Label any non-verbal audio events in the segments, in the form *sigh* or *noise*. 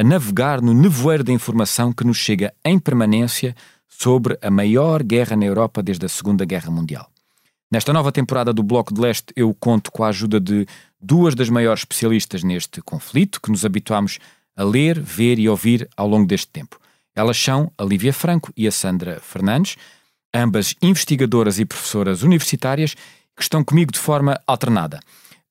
a navegar no nevoeiro da informação que nos chega em permanência sobre a maior guerra na Europa desde a Segunda Guerra Mundial. Nesta nova temporada do Bloco de Leste, eu conto com a ajuda de duas das maiores especialistas neste conflito, que nos habituamos a ler, ver e ouvir ao longo deste tempo. Elas são a Lívia Franco e a Sandra Fernandes, ambas investigadoras e professoras universitárias que estão comigo de forma alternada.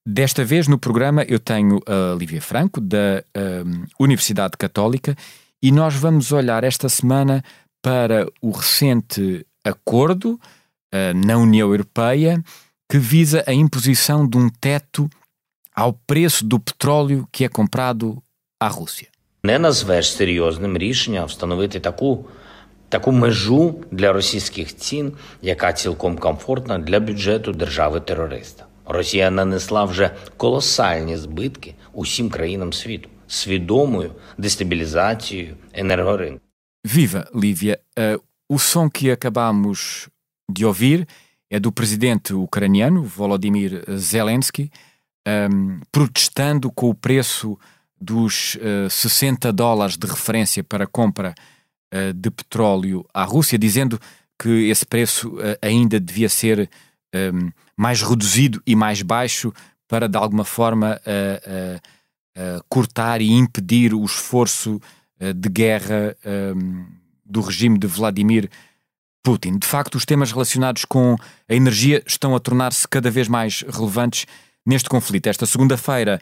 Desta vez no programa eu tenho a Lívia Franco, da um, Universidade Católica, e nós vamos olhar esta semana para o recente acordo uh, na União Europeia que visa a imposição de um teto ao preço do petróleo que é comprado à Rússia. Не назвеш серйозним рішення встановити таку, таку межу для російських цін, яка цілком комфортна для бюджету держави-терориста. Росія нанесла вже колосальні збитки усім країнам світу свідомою дестабілізацією енергоринку. Viva, Lívia! Uh, o som que acabamos de ouvir é do presidente ucraniano, Volodymyr Zelensky, um, protestando com o preço dos uh, 60 dólares de referência para a compra uh, de petróleo à Rússia, dizendo que esse preço uh, ainda devia ser um, mais reduzido e mais baixo para, de alguma forma, cortar e impedir o esforço de guerra um, do regime de Vladimir Putin. De facto, os temas relacionados com a energia estão a tornar-se cada vez mais relevantes neste conflito. Esta segunda-feira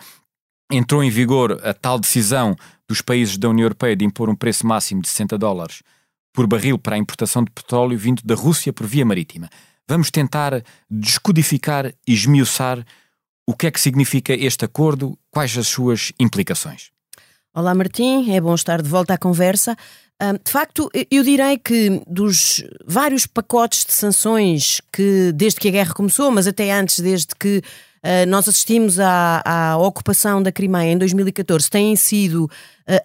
entrou em vigor a tal decisão dos países da União Europeia de impor um preço máximo de 60 dólares por barril para a importação de petróleo vindo da Rússia por via marítima. Vamos tentar descodificar e esmiuçar o que é que significa este acordo, quais as suas implicações. Olá, Martim, é bom estar de volta à conversa. De facto, eu direi que dos vários pacotes de sanções que, desde que a guerra começou, mas até antes, desde que uh, nós assistimos à, à, ocupação da Crimeia em 2014, têm sido uh,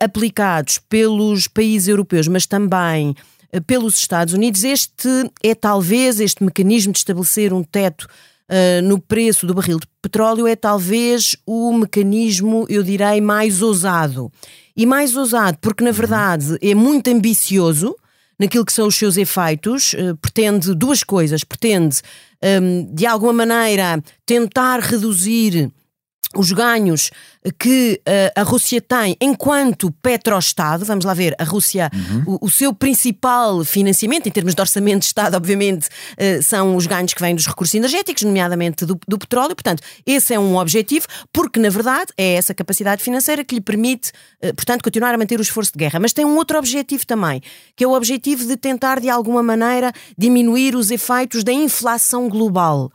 aplicados pelos países europeus, mas também pelos Estados Unidos, este é talvez este mecanismo de estabelecer um teto Uh, no preço do barril de petróleo é talvez o mecanismo, eu direi, mais ousado. E mais ousado porque, na verdade, é muito ambicioso naquilo que são os seus efeitos, uh, pretende duas coisas: pretende, um, de alguma maneira, tentar reduzir os ganhos que uh, a Rússia tem enquanto petroestado, vamos lá ver, a Rússia, uhum. o, o, seu principal financiamento, em termos de orçamento de Estado, obviamente, uh, são os ganhos que vêm dos recursos energéticos, nomeadamente do, do, petróleo. Portanto, esse é um objetivo, porque na verdade é essa capacidade financeira que lhe permite, uh, portanto, continuar a manter o esforço de guerra. Mas tem um outro objetivo também, que é o objetivo de tentar, de alguma maneira, diminuir os efeitos da inflação global.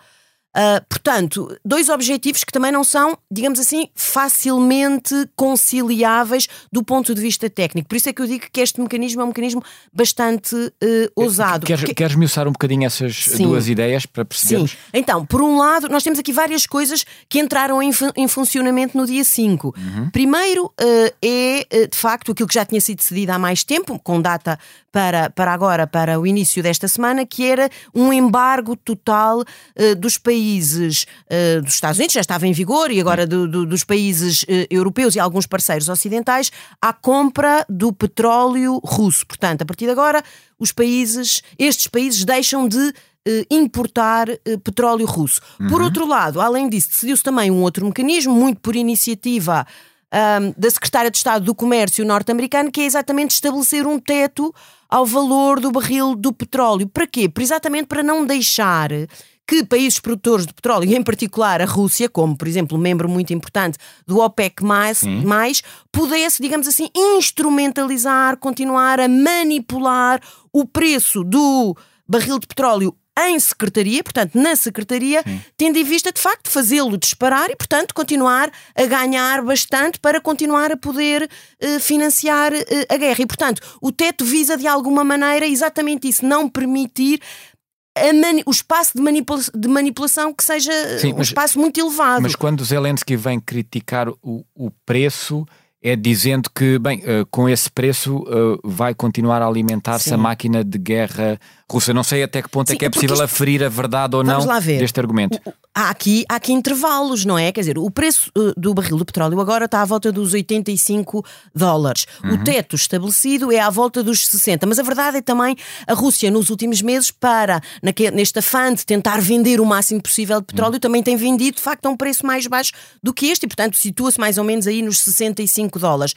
Uh, portanto, dois objetivos que também não são, digamos assim, facilmente conciliáveis do ponto de vista técnico. Por isso é que eu digo que este mecanismo é um mecanismo bastante uh, ousado. Queres, porque... queres miuçar um bocadinho essas Sim. duas ideias para percebermos? Sim. Então, por um lado, nós temos aqui várias coisas que entraram em, em funcionamento no dia 5. Uhum. Primeiro uh, é, de facto, aquilo que já tinha sido decidido há mais tempo, com data para, para agora, para o início desta semana, que era um embargo total uh, dos países uh, dos Estados Unidos, já estava em vigor, e agora do, do, dos países uh, europeus e alguns parceiros ocidentais, à compra do petróleo russo. Portanto, a partir de agora, os países, estes países deixam de importar petróleo russo. Uhum. Por outro lado, além disso, decidiu-se também um outro mecanismo, muito por iniciativa um, da Secretária de Estado do Comércio norte-americano, que é exatamente estabelecer um teto ao valor do barril do petróleo. Para quê? Exatamente para não deixar que países produtores de petróleo, em particular a Rússia, como por exemplo membro muito importante do OPEC, mais, mais pudesse, digamos assim, instrumentalizar, continuar a manipular o preço do barril de petróleo em secretaria, portanto, na secretaria, Sim. tendo em vista de facto fazê-lo disparar e, portanto, continuar a ganhar bastante para continuar a poder uh, financiar uh, a guerra. E, portanto, o teto visa de alguma maneira exatamente isso, não permitir o espaço de, manipula de, manipulação que seja Sim, um mas, espaço muito elevado. Mas quando Zelensky vem criticar o, o preço, é dizendo que, bem, uh, com esse preço uh, vai continuar a alimentar-se a máquina de guerra russa. Não sei até que ponto é Sim, é que é possível isto... aferir a verdade ou Vamos não deste argumento. O, há, aqui, há aqui intervalos, não é? Quer dizer, o preço uh, do barril do petróleo agora está à volta dos 85 dólares. Uhum. O teto estabelecido é à volta dos 60. Mas a verdade é também a Rússia, nos últimos meses, para neste afã de tentar vender o máximo possível de petróleo, uhum. também tem vendido, de facto, a um preço mais baixo do que este e, portanto, situa-se mais ou menos aí nos 65 dólares.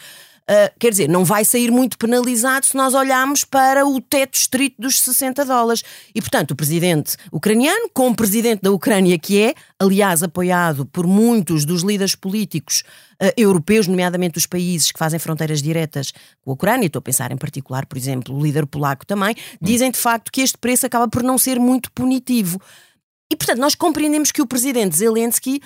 Uh, quer dizer, não vai sair muito penalizado se nós olharmos para o teto estrito dos 60 dólares. E, portanto, o presidente ucraniano, como presidente da Ucrânia que é, aliás, apoiado por muitos dos líderes políticos uh, europeus, nomeadamente os países que fazem fronteiras diretas com a Ucrânia, estou a pensar em particular, por exemplo, o líder polaco também, dizem de facto que este preço acaba por não ser muito punitivo. E, portanto, nós compreendemos que o presidente Zelensky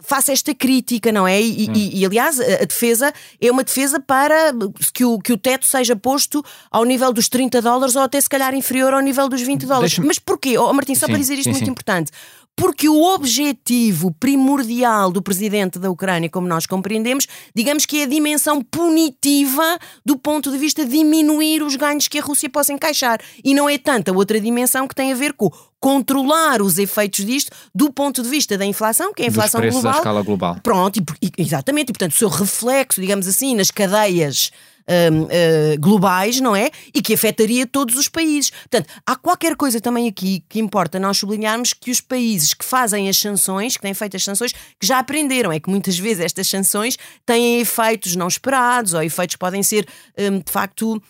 faça esta crítica, não é? E, e, e, aliás, a defesa é uma defesa para que o, que o teto seja posto ao nível dos 30 dólares ou até se calhar inferior ao nível dos 20 dólares. Mas porquê? Oh, Martim, só sim, para dizer isto sim, muito sim. importante. Porque o objetivo primordial do presidente da Ucrânia, como nós compreendemos, digamos que é a dimensão punitiva do ponto de vista de diminuir os ganhos que a Rússia possa encaixar. E não é tanta outra dimensão que tem a ver com controlar os efeitos disto do ponto de vista da inflação, que é a inflação global. À escala global. Pronto, e, exatamente, e portanto o seu reflexo, digamos assim, nas cadeias uh, uh, globais, não é? E que afetaria todos os países. Portanto, há qualquer coisa também aqui que importa nós sublinharmos que os países que fazem as sanções, que têm feito as sanções, que já aprenderam. É que muitas vezes estas sanções têm efeitos não esperados ou efeitos que podem ser, um, de facto,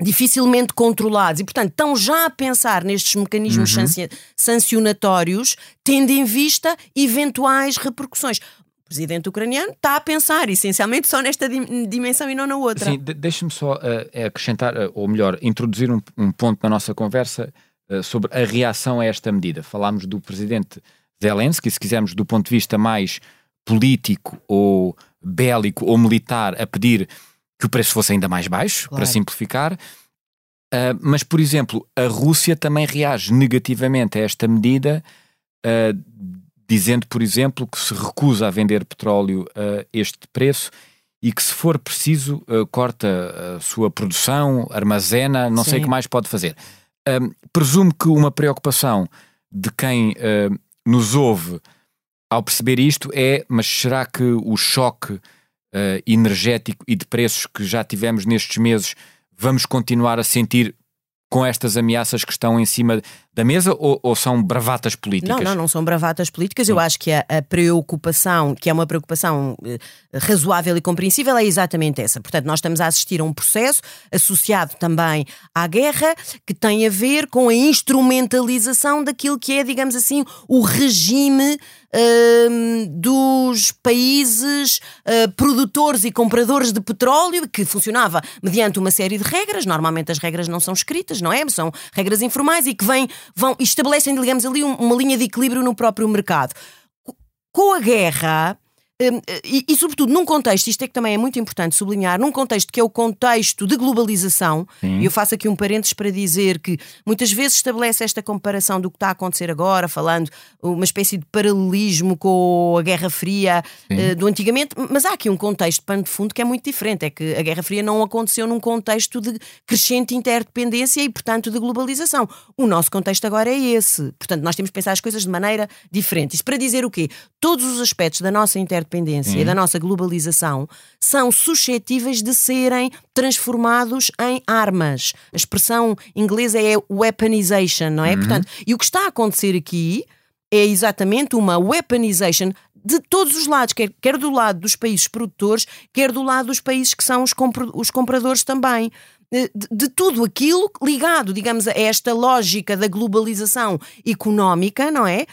dificilmente controlados e, portanto, estão já a pensar nestes mecanismos uhum. sancionatórios, tendo em vista eventuais repercussões presidente ucraniano está a pensar essencialmente só nesta dimensão e não na outra. Sim, deixe-me só uh, acrescentar, uh, ou melhor, introduzir um, um, ponto na nossa conversa uh, sobre a reação a esta medida. Falámos do presidente Zelensky, se quisermos do ponto de vista mais político ou bélico ou militar, a pedir que o preço fosse ainda mais baixo, claro. para simplificar. Mas, por exemplo, a Rússia também reage negativamente a esta medida, dizendo, por exemplo, que se recusa a vender petróleo a este preço e que, se for preciso, uh, corta a sua produção, armazena, não Sim. sei o que mais pode fazer. presumo que uma preocupação de quem nos ouve ao perceber isto é: mas será que o choque uh, energético e de preços que já tivemos nestes meses, vamos continuar a sentir com estas ameaças que estão em cima da mesa ou, ou, são bravatas políticas? Não, não, não são bravatas políticas. Eu acho que a, a, preocupação, que é uma preocupação eh, razoável e compreensível, é exatamente essa. Portanto, nós estamos a assistir a um processo associado também à guerra que tem a ver com a instrumentalização daquilo que é, digamos assim, o regime uh, dos países uh, produtores e compradores de petróleo, que funcionava mediante uma série de regras. Normalmente as regras não são escritas, não é? São regras informais e que vêm vão estabelecem, digamos, ali uma linha de equilíbrio no próprio mercado. Com a guerra, e, e, sobretudo, num contexto, isto é que também é muito importante sublinhar, num contexto que é o contexto de globalização, e eu faço aqui um parênteses para dizer que muitas vezes estabelece esta comparação do que está a acontecer agora, falando uma espécie de paralelismo com a Guerra Fria uh, do antigamente, mas há aqui um contexto de pano de fundo que é muito diferente, é que a Guerra Fria não aconteceu num contexto de crescente interdependência e, portanto, de globalização. O nosso contexto agora é esse. Portanto, nós temos que pensar as coisas de maneira diferente. Isto para dizer o quê? Todos os aspectos da nossa interdependência interdependência e da nossa globalização são suscetíveis de serem transformados em armas. A expressão inglesa é weaponization, não é? Uhum. Portanto, e o que está a acontecer aqui é exatamente uma weaponization de todos os lados, quer, quer do lado dos países produtores, quer do lado dos países que são os, compra, os compradores também. De, de, tudo aquilo ligado, digamos, a esta lógica da globalização económica, não é?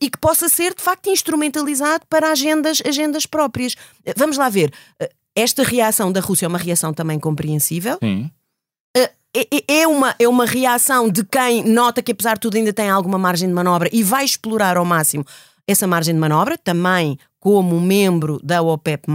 E que possa ser, de facto, instrumentalizado para agendas, agendas próprias. Vamos lá ver. Esta reação da Rússia é uma reação também compreensível. Sim. É, é, é uma, é uma reação de quem nota que, apesar de tudo, ainda tem alguma margem de manobra e vai explorar ao máximo essa margem de manobra, também como membro da OPEP,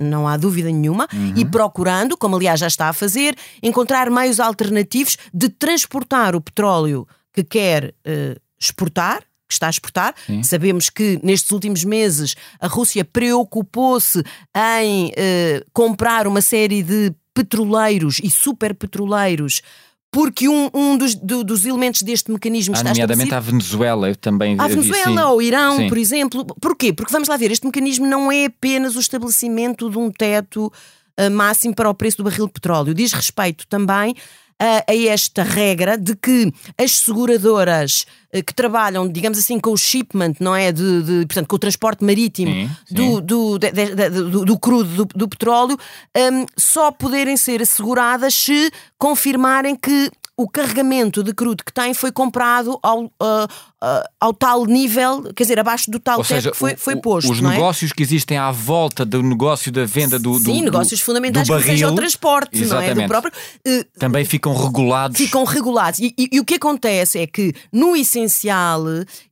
não há dúvida nenhuma, uhum. e procurando, como aliás já está a fazer, encontrar meios alternativos de transportar o petróleo que quer uh, exportar. Que está a exportar. Sim. Sabemos que nestes últimos meses a Rússia preocupou-se em uh, comprar uma série de petroleiros e superpetroleiros porque um, um dos, do, dos elementos deste mecanismo ah, está nomeadamente a Venezuela, eu também A Venezuela ou Irão, sim. por exemplo. Porquê? Porque vamos lá ver, este mecanismo não é apenas o estabelecimento de um teto uh, máximo para o preço do barril de petróleo. Diz respeito também a, a esta regra de que as seguradoras eh, que trabalham, digamos assim, com o shipment, não é? De, de portanto, com o transporte marítimo sim, sim. Do, do, de, de, do, do, crudo do, do petróleo, um, só poderem ser asseguradas se confirmarem que o carregamento de crudo que tem foi comprado ao, uh, uh, ao tal nível, quer dizer, abaixo do tal Ou teto que foi, foi posto. Os é? negócios que existem à volta do negócio da venda do, Sim, do, negócios do, fundamentais do barril, que seja o transporte, exatamente. não é? Do próprio, uh, Também ficam regulados. Ficam regulados. E, e, e, o que acontece é que, no essencial,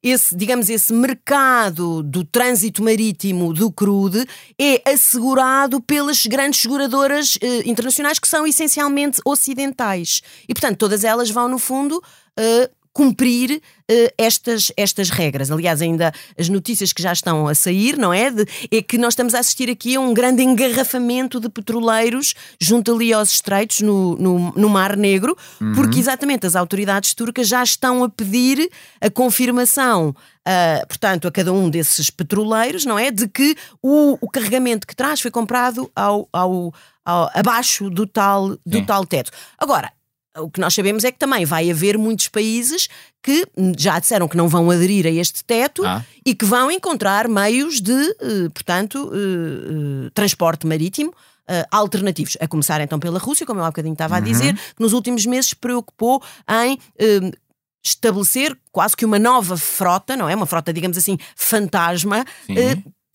esse, digamos, esse mercado do trânsito marítimo do crude é assegurado pelas grandes seguradoras eh, internacionais que são essencialmente ocidentais. E, portanto, todas todas elas vão, no fundo, uh, cumprir uh, estas, estas regras. Aliás, ainda as notícias que já estão a sair, não é? De, é que nós estamos a assistir aqui a um grande engarrafamento de petroleiros junto ali aos estreitos no, no, no Mar Negro, uhum. porque exatamente as autoridades turcas já estão a pedir a confirmação. Uh, portanto, a cada um desses petroleiros, não é? De que o, o carregamento que traz foi comprado ao, ao, ao abaixo do tal, do tal teto. Agora, o que nós sabemos é que também vai haver muitos países que já disseram que não vão aderir a este teto ah. e que vão encontrar meios de, eh, portanto, eh, eh, transporte marítimo. alternativos, a começar então pela Rússia, como eu há bocadinho estava a uhum. dizer, que nos últimos meses se preocupou em estabelecer quase que uma nova frota, não é? Uma frota, digamos assim, fantasma,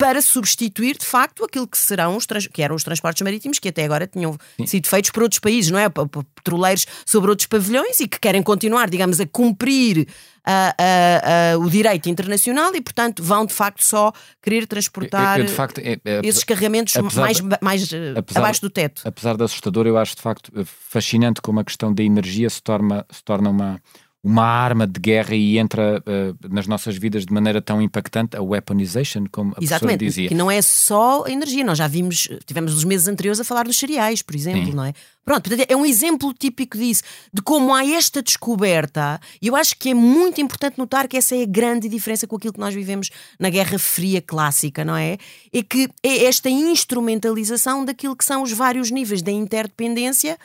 para substituir de facto aquilo que serão os que eram os transportes marítimos que até agora tinham Sim. sido feitos por outros países, não é? Petroleiros sobre outros pavilhões e que querem continuar, digamos, a cumprir a, a, a, o direito internacional e, portanto, vão de facto só querer transportar eu, eu, facto, é, é, esses carregamentos mais, mais eh, apesar, abaixo do teto. Apesar de assustador, eu acho de facto fascinante como a questão da energia se torna, se torna uma uma arma de guerra e entra uh, nas nossas vidas de maneira tão impactante, a weaponization, como a Exatamente, dizia. que não é só energia, nós já vimos, tivemos nos meses anteriores a falar dos cereais, por exemplo, Sim. não é? Pronto, portanto, é um exemplo típico disso, de como há esta descoberta, e eu acho que é muito importante notar que essa é a grande diferença com aquilo que nós vivemos na Guerra Fria clássica, não é? É que é esta instrumentalização daquilo que são os vários níveis da interdependência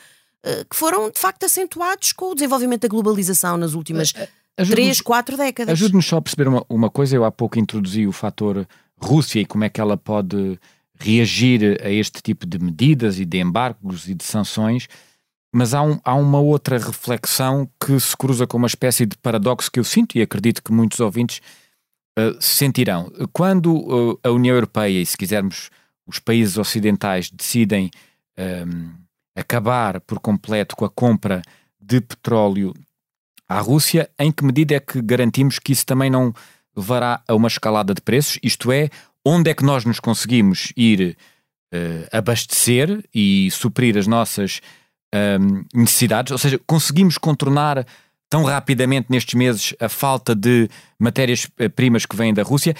que foram de facto acentuados com o desenvolvimento da globalização nas últimas eh, eh, três, quatro décadas. Ajude-nos só a perceber uma, uma coisa. Eu há pouco introduzi o fator Rússia e como é que ela pode reagir a este tipo de medidas e de embargos e de sanções, mas há, um, há uma outra reflexão que se cruza com uma espécie de paradoxo que eu sinto e acredito que muitos ouvintes uh, sentirão. Quando uh, a União Europeia e, se quisermos, os países ocidentais decidem. Um, acabar por completo com a compra de petróleo à Rússia, em que medida é que garantimos que isso também não levará a uma escalada de preços? Isto é, onde é que nós nos conseguimos ir uh, abastecer e suprir as nossas um, necessidades? Ou seja, conseguimos contornar tão rapidamente nestes meses a falta de matérias-primas que vêm da Rússia?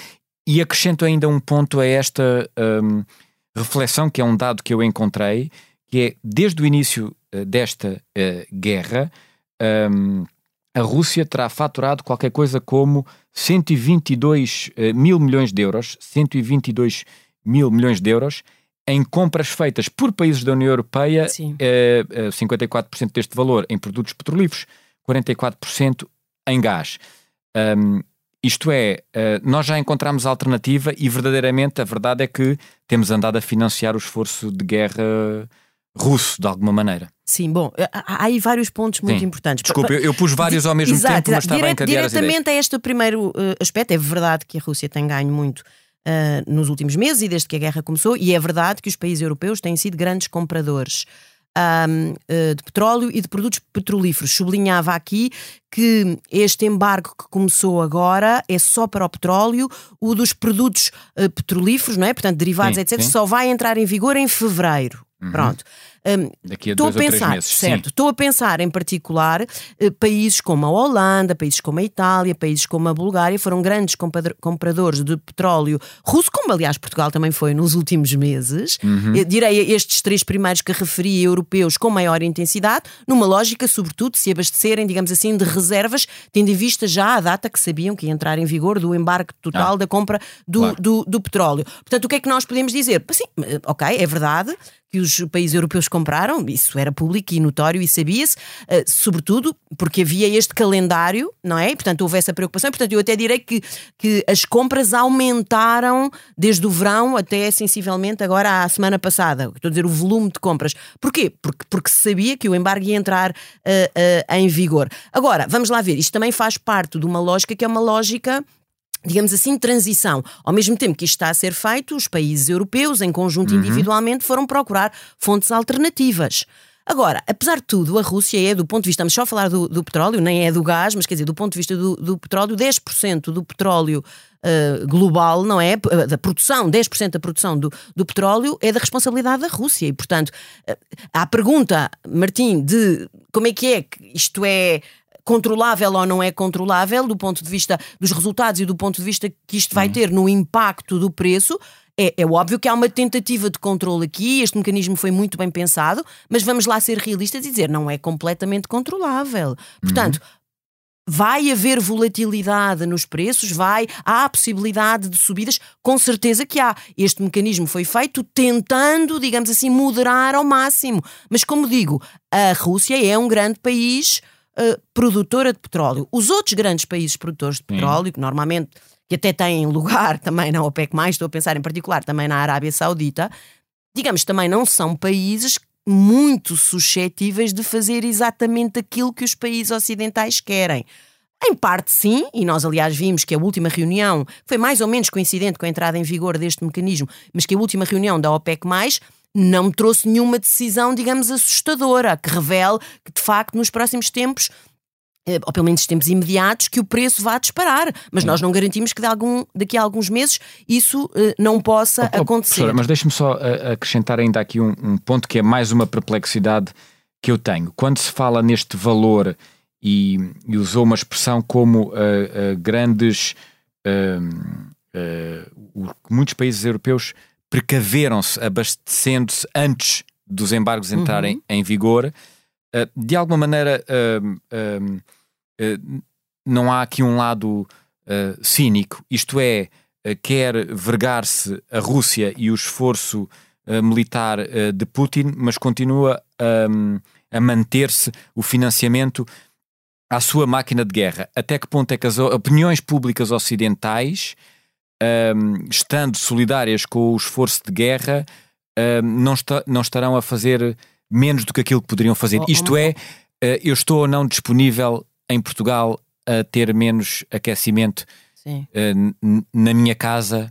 E acrescento ainda um ponto a esta um, reflexão, que é um dado que eu encontrei, que é desde o início uh, desta uh, guerra, um, a Rússia terá faturado qualquer coisa como 122 uh, eh, mil milhões de euros, 122 mil milhões de euros em compras feitas por países da União Europeia, 54% deste valor em produtos petrolíferos, 44% em gás. Um, isto é, uh, nós já encontramos alternativa e verdadeiramente a verdade é que temos andado a financiar o esforço de guerra russo, de alguma maneira. Sim, bom, há aí vários pontos muito Sim. importantes. Desculpa, eu, eu pus vários ao mesmo exato, tempo, mas exato. estava a ideias. Diretamente a este primeiro uh, aspecto, é verdade que a Rússia tem ganho muito uh, nos últimos meses e desde que a guerra começou, e é verdade que os países europeus têm sido grandes compradores. Um, uh, de petróleo e de produtos petrolíferos. Sublinhava aqui que este embargo que começou agora é só para o petróleo, o dos produtos petrolíferos, não é? Portanto, derivados, Sim, etc., sim. só vai entrar em vigor em fevereiro. Pronto. Um, Daqui a Estou a dois três pensar, meses, sim. certo, estou a pensar em particular eh, países como a Holanda, países como a Itália, países como a Bulgária, foram grandes compradores de petróleo russo, como aliás Portugal também foi nos últimos meses. Uhum. Direi estes três primeiros que referi, europeus, com maior intensidade, numa lógica, sobretudo, se abastecerem, digamos assim, de reservas, tendo em vista já a data que sabiam que ia entrar em vigor do embarque total Ah, da compra do, claro. do, do petróleo. Portanto, o que é que nós podemos dizer? Sim, eh, ok, é verdade que os países europeus compraram, isso era público e notório e sabia-se, eh, sobretudo porque havia este calendário, não é? E, portanto, houve essa preocupação. Portanto, eu até direi que, que as compras aumentaram desde o verão até sensivelmente agora à semana passada. Estou a dizer o volume de compras. Porquê? Porque, porque se sabia que o embargo ia entrar eh, eh, em vigor. Agora, vamos lá ver, isto também faz parte de uma lógica que é uma lógica digamos assim, transição. Ao mesmo tempo que isto está a ser feito, os países europeus, em conjunto individualmente, foram procurar fontes alternativas. Agora, apesar de tudo, a Rússia é, do ponto de vista, estamos só a falar do, do petróleo, nem é do gás, mas quer dizer, do ponto de vista do, do petróleo, 10% do petróleo eh, global, não é? P- Da produção, 10% da produção do, do petróleo é da responsabilidade da Rússia. E, portanto, eh, há a pergunta, Martim, de como é que é que isto é controlável ou não é controlável do ponto de vista dos resultados e do ponto de vista que isto vai ter no impacto do preço. É, é óbvio que há uma tentativa de controle aqui, este mecanismo foi muito bem pensado, mas vamos lá ser realistas e dizer não é completamente controlável. Portanto, Vai haver volatilidade nos preços? Vai? Há a possibilidade de subidas? Com certeza que há. Este mecanismo foi feito tentando, digamos assim, moderar ao máximo. Mas, como digo, a Rússia é um grande país eh, produtora de petróleo. Os outros grandes países produtores de petróleo, que normalmente que até têm *laughs* lugar também na OPEC, estou a pensar em particular também na Arábia Saudita, digamos, também não são países muito suscetíveis de fazer exatamente aquilo que os países ocidentais querem. Em parte, sim, e nós, aliás, vimos que a última reunião foi mais ou menos coincidente com a entrada em vigor deste mecanismo, mas que a última reunião da OPEC, não trouxe nenhuma decisão, digamos, assustadora, que revele que, de facto, nos próximos tempos eh, ou pelo menos tempos imediatos, que o preço vá disparar. Mas nós não garantimos que de algum, daqui a alguns meses isso eh, não possa Oh, oh, acontecer. mas deixe-me só uh, acrescentar ainda aqui um, um ponto que é mais uma perplexidade que eu tenho. Quando se fala neste valor e, e usou uma expressão como uh, uh, grandes. muitos países europeus precaveram-se abastecendo-se antes dos embargos entrarem em vigor. Uh, de alguma maneira, uh, um, uh, não há aqui um lado uh, cínico, isto é, quer vergar-se a Rússia e o esforço militar de Putin, mas continua um, a manter-se o financiamento à sua máquina de guerra. Até que ponto é que as opiniões públicas ocidentais, um, estando solidárias com o esforço de guerra, um, não, esta- não estarão a fazer menos do que aquilo que poderiam fazer? Oh, Isto oh, é, uh, eu estou ou não disponível em Portugal a ter menos aquecimento n- na minha casa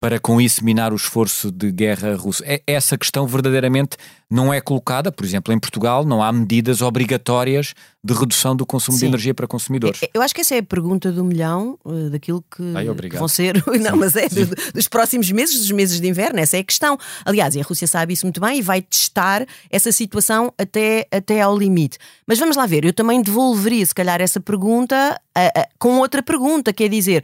para com isso minar o esforço de guerra russo. É- Essa questão verdadeiramente não é colocada, por exemplo, em Portugal não há medidas obrigatórias de redução do consumo de Sim. energia para consumidores. Eu acho que essa é a pergunta do milhão, eh, daquilo que Ai, obrigado. vão ser, *laughs* não, mas é do- dos próximos meses, dos meses de inverno, essa é a questão. Aliás, e a Rússia sabe isso muito bem e vai testar essa situação até, até ao limite. Mas vamos lá ver, eu também devolveria, se calhar, essa pergunta ah, ah, com outra pergunta, que é dizer.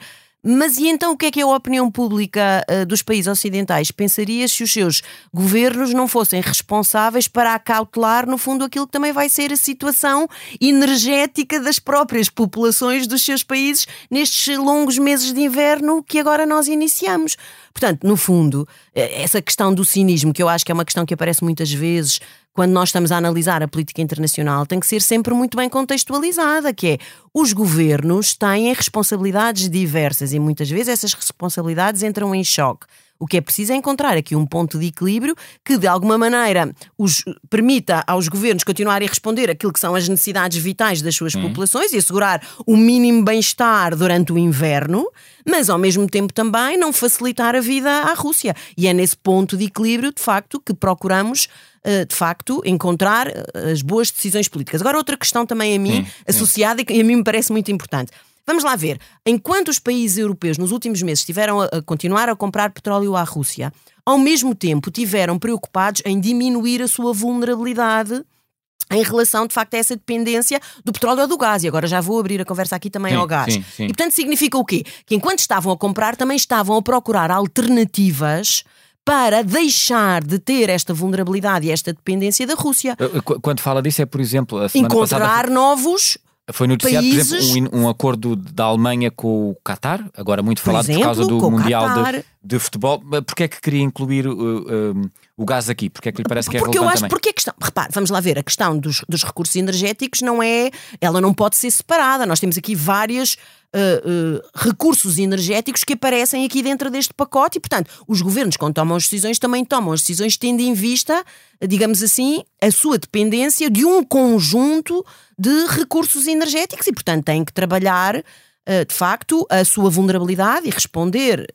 Mas e então o que é que a opinião pública ah, dos países ocidentais pensaria se os seus governos não fossem responsáveis para acautelar, no fundo, aquilo que também vai ser a situação energética das próprias populações dos seus países nestes longos meses de inverno que agora nós iniciamos? Portanto, no fundo, eh, essa questão do cinismo, que eu acho que é uma questão que aparece muitas vezes quando nós estamos a analisar a política internacional, tem que ser sempre muito bem contextualizada, que é os governos têm responsabilidades diversas e muitas vezes essas responsabilidades entram em choque. O que é preciso é encontrar aqui um ponto de equilíbrio que, de alguma maneira, os permita aos governos continuarem a responder aquilo que são as necessidades vitais das suas populações e assegurar o mínimo bem-estar durante o inverno, mas ao mesmo tempo também não facilitar a vida à Rússia. E é nesse ponto de equilíbrio, de facto, que procuramos eh, de facto, encontrar eh, as boas decisões políticas. Agora, outra questão também a mim, associada e que a mim me parece muito importante. Vamos lá ver. Enquanto os países europeus nos últimos meses estiveram a, a continuar a comprar petróleo à Rússia, ao mesmo tempo tiveram preocupados em diminuir a sua vulnerabilidade em relação, de facto, a essa dependência do petróleo ou do gás. E agora já vou abrir a conversa aqui também Sim, ao gás. sim, sim. E portanto significa o quê? Que enquanto estavam a comprar, também estavam a procurar alternativas para deixar de ter esta vulnerabilidade e esta dependência da Rússia. Uh, qu- Quando fala disso, é por exemplo, a semana Encontrar passada novos foi noticiado, por países- exemplo, um, um acordo da Alemanha com o Qatar, agora muito falado por, exemplo, causa do Mundial de, de Futebol. Porquê é que queria incluir uh, um, o gás aqui? Porquê é que lhe parece que é porque eu relevante acho também? porque a questão, repare, vamos lá ver, a questão dos, dos recursos energéticos não é, ela não pode ser separada. Nós temos aqui vários recursos energéticos que aparecem aqui dentro deste pacote e, portanto, os governos, quando tomam as decisões, também tomam as decisões tendo em vista, digamos assim, a sua dependência de um conjunto de recursos energéticos e, portanto, têm que trabalhar, eh, de facto, a sua vulnerabilidade e responder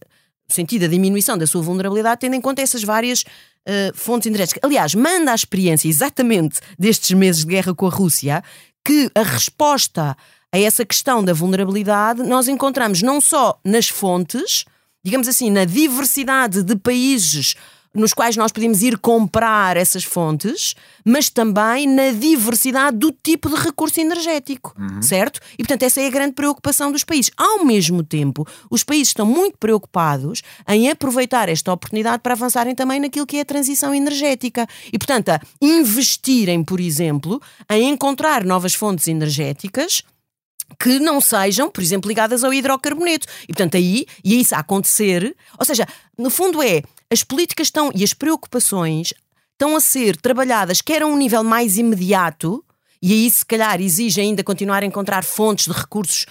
no sentido da diminuição da sua vulnerabilidade, tendo em conta essas várias eh, fontes energéticas. Aliás, manda a experiência exatamente destes meses de guerra com a Rússia que a resposta a essa questão da vulnerabilidade nós encontramos não só nas fontes, digamos assim, na diversidade de países nos quais nós podemos ir comprar essas fontes, mas também na diversidade do tipo de recurso energético, certo? E portanto, essa é a grande preocupação dos países. Ao mesmo tempo, os países estão muito preocupados em aproveitar esta oportunidade para avançarem também naquilo que é a transição energética. E portanto, a investirem, por exemplo, em encontrar novas fontes energéticas que não sejam, por exemplo, ligadas ao hidrocarboneto. E portanto aí, e isso a acontecer, ou seja, no fundo é, as políticas estão e as preocupações estão a ser trabalhadas quer a um nível mais imediato, e aí se calhar exige ainda continuar a encontrar fontes de recursos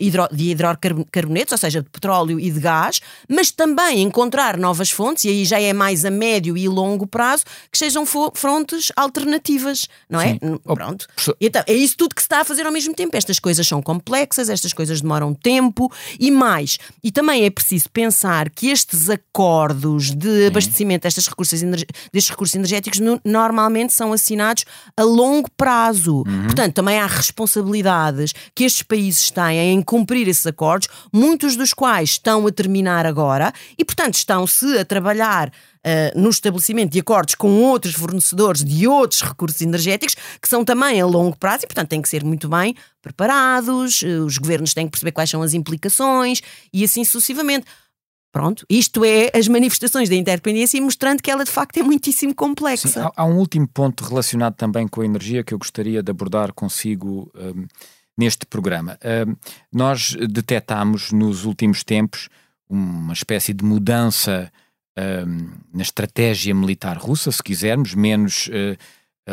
hidro- de hidrocarbonetos, ou seja, de petróleo e de gás, mas também encontrar novas fontes, e aí já é mais a médio e longo prazo, que sejam fo- fontes alternativas, não é? Sim. Oh, Pronto. Então, é isso tudo que se está a fazer ao mesmo tempo. Estas coisas são complexas, estas coisas demoram tempo e mais. E também é preciso pensar que estes acordos de abastecimento destes recursos, destes recursos energéticos no- normalmente são assinados a longo prazo. Portanto, também há responsabilidades que estes países têm em cumprir esses acordos, muitos dos quais estão a terminar agora e, portanto, estão-se a trabalhar eh, no estabelecimento de acordos com outros fornecedores de outros recursos energéticos que são também a longo prazo e, portanto, têm que ser muito bem preparados, eh, os governos têm que perceber quais são as implicações e assim sucessivamente. Pronto, isto é as manifestações da interdependência e mostrando que ela de facto é muitíssimo complexa. Sim, há, há um último ponto relacionado também com a energia que eu gostaria de abordar consigo hum, neste programa. Hum, nós detectámos nos últimos tempos uma espécie de mudança hum, na estratégia militar russa, se quisermos, menos eh,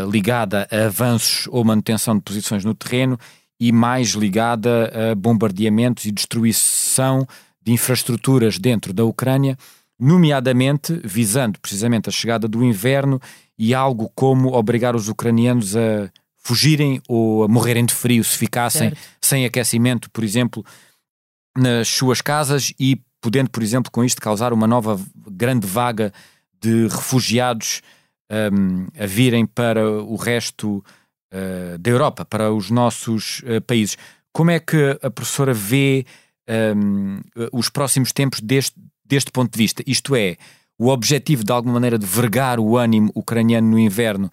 ligada a avanços ou manutenção de posições no terreno e mais ligada a bombardeamentos e destruição de infraestruturas dentro da Ucrânia, nomeadamente visando precisamente a chegada do inverno e algo como obrigar os ucranianos a fugirem ou a morrerem de frio se ficassem Certo. sem aquecimento, por exemplo, nas suas casas e podendo, por exemplo, com isto causar uma nova grande vaga de refugiados hum, a virem para o resto uh, da Europa, para os nossos uh, países. Como é que a professora vê hum, os próximos tempos deste, deste ponto de vista? Isto é, o objetivo de alguma maneira de vergar o ânimo ucraniano no inverno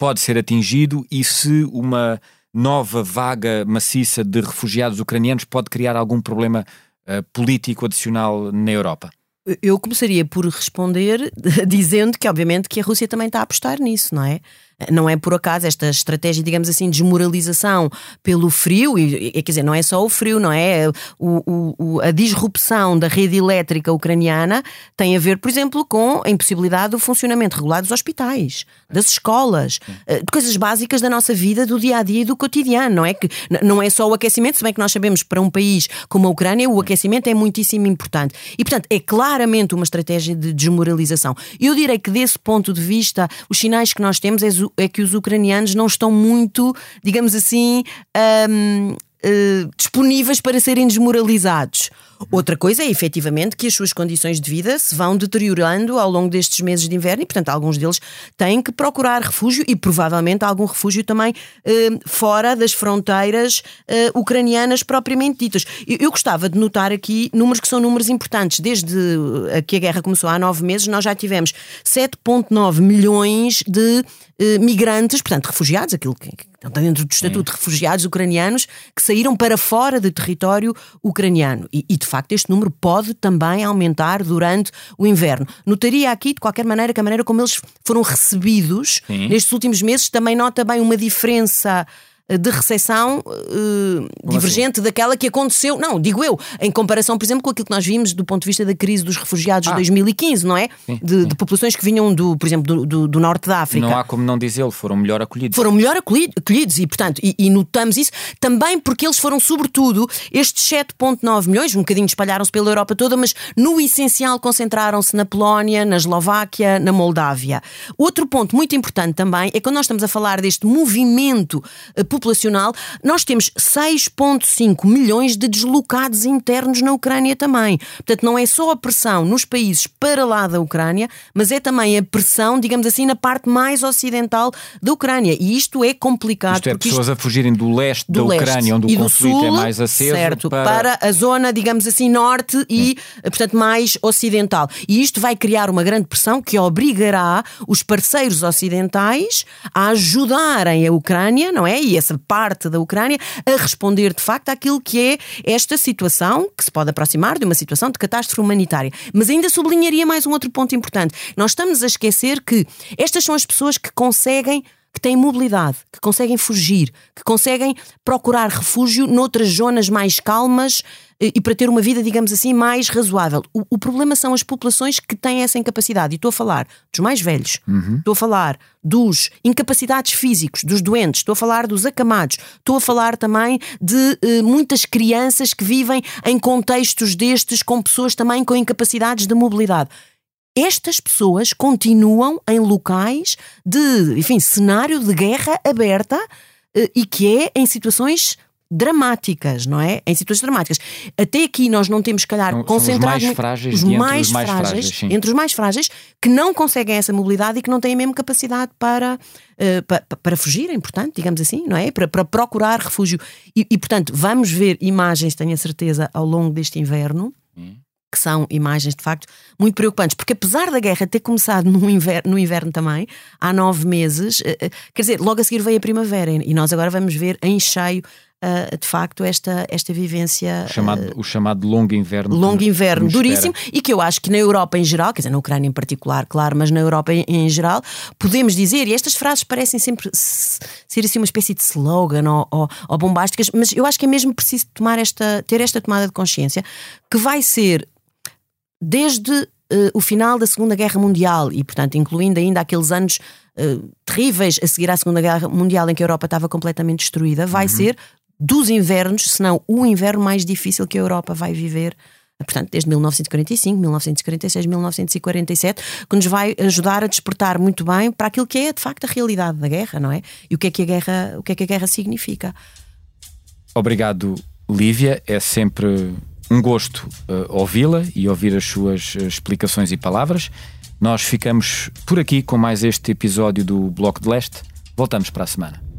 pode ser atingido e se uma nova vaga maciça de refugiados ucranianos pode criar algum problema uh, político adicional na Europa? Eu começaria por responder *laughs* dizendo que, obviamente, que a Rússia também está a apostar nisso, não é? Não é por acaso esta estratégia, digamos assim, de desmoralização pelo frio, e, quer dizer, não é só o frio, não é? O, o, a disrupção da rede elétrica ucraniana tem a ver, por exemplo, com a impossibilidade do funcionamento regular dos hospitais, das escolas, eh, de coisas básicas da nossa vida, do dia a dia e do cotidiano, não é? Que não é só o aquecimento, se bem que nós sabemos para um país como a Ucrânia, o aquecimento é muitíssimo importante. E, portanto, é claramente uma estratégia de desmoralização. Eu direi que, desse ponto de vista, os sinais que nós temos é, que os ucranianos não estão muito, digamos assim, um, Uh, disponíveis para serem desmoralizados. Outra coisa é efetivamente que as suas condições de vida se vão deteriorando ao longo destes meses de inverno e, portanto, alguns deles têm que procurar refúgio e provavelmente algum refúgio também uh, fora das fronteiras uh, ucranianas propriamente ditas. Eu, eu, gostava de notar aqui números que são números importantes. Desde que a guerra começou há nove meses, nós já tivemos 7,9 milhões de migrantes, portanto, refugiados, aquilo que então, está dentro do Estatuto de Refugiados Ucranianos que saíram para fora do território ucraniano. E, e, de facto, este número pode também aumentar durante o inverno. Notaria aqui, de qualquer maneira, que a maneira como eles foram recebidos Sim. nestes últimos meses também nota bem uma diferença de recepção uh, divergente assim? daquela que aconteceu, não, digo eu, em comparação, por exemplo, com aquilo que nós vimos do ponto de vista da crise dos refugiados ah. de 2015, não é? Sim, de, sim. de, populações que vinham, do, por exemplo, do, do, do norte da África. Não há como não dizê-lo, foram melhor acolhidos. Foram melhor acolhidos e, portanto, e, e notamos isso também porque eles foram, sobretudo, estes 7,9 milhões, um bocadinho espalharam-se pela Europa toda, mas no essencial concentraram-se na Polónia, na Eslováquia, na Moldávia. Outro ponto muito importante também é quando nós estamos a falar deste movimento eh, populacional, nós temos 6,5 milhões de deslocados internos na Ucrânia também. Portanto, não é só a pressão nos países para lá da Ucrânia, mas é também a pressão, digamos assim, na parte mais ocidental da Ucrânia. E isto é complicado. Isto é pessoas isto... a fugirem do leste do da leste Ucrânia, onde o conflito é sul, é mais aceso. Certo, para... para... a zona, digamos assim, norte e, portanto, mais ocidental. E isto vai criar uma grande pressão que obrigará os parceiros ocidentais a ajudarem a Ucrânia, não é? E essa parte da Ucrânia a responder de facto àquilo que é esta situação que se pode aproximar de uma situação de catástrofe humanitária. Mas ainda sublinharia mais um outro ponto importante. Nós estamos a esquecer que estas são as pessoas que conseguem que têm mobilidade, que conseguem fugir, que conseguem procurar refúgio noutras zonas mais calmas eh, e para ter uma vida, digamos assim, mais razoável. O, o, problema são as populações que têm essa incapacidade. E estou a falar dos mais velhos, uhum. estou a falar dos incapacitados físicos, dos doentes, estou a falar dos acamados, estou a falar também de uh, muitas crianças que vivem em contextos destes com pessoas também com incapacidades de mobilidade estas pessoas continuam em locais de, enfim, cenário de guerra aberta eh, e que é em situações dramáticas, não é? Em situações dramáticas. Até aqui nós não temos, se calhar, são, concentrado os mais frágeis, os mais, os mais frágeis, frágeis entre os mais frágeis que não conseguem essa mobilidade e que não têm a mesma capacidade para, uh, para, para fugirem, portanto, digamos assim, não é? Para, para procurar refúgio. E, e, portanto, vamos ver imagens, tenho a certeza, ao longo deste inverno. Hum que são imagens de facto muito preocupantes, porque apesar da guerra ter começado no inverno, no inverno também, há nove meses, eh, eh, quer dizer, logo a seguir veio a primavera e nós agora vamos ver em cheio Uh, de facto esta, esta vivência. O chamado, o chamado longo inverno. Longo inverno, duríssimo, e que eu acho que na Europa em geral, quer dizer, na Ucrânia em particular, claro, mas na Europa em, em geral, podemos dizer, e estas frases parecem sempre ser assim uma espécie de slogan ou, ou, ou bombásticas, mas eu acho que é mesmo preciso tomar esta, ter esta tomada de consciência que vai ser desde uh, o final da Segunda Guerra Mundial e, portanto, incluindo ainda aqueles anos uh, terríveis a seguir à Segunda Guerra Mundial em que a Europa estava completamente destruída, vai uhum. ser dos invernos, se não o inverno mais difícil que a Europa vai viver. Portanto, desde 1945, 1946, 1947, que nos vai ajudar a despertar muito bem para aquilo que é de facto a realidade da guerra, não é? E o que é que a guerra, o que é que a guerra significa. Obrigado, Lívia. É sempre um gosto uh, ouvi-la e ouvir as suas uh, explicações e palavras. Nós ficamos por aqui com mais este episódio do Bloco de Leste. Voltamos para a semana.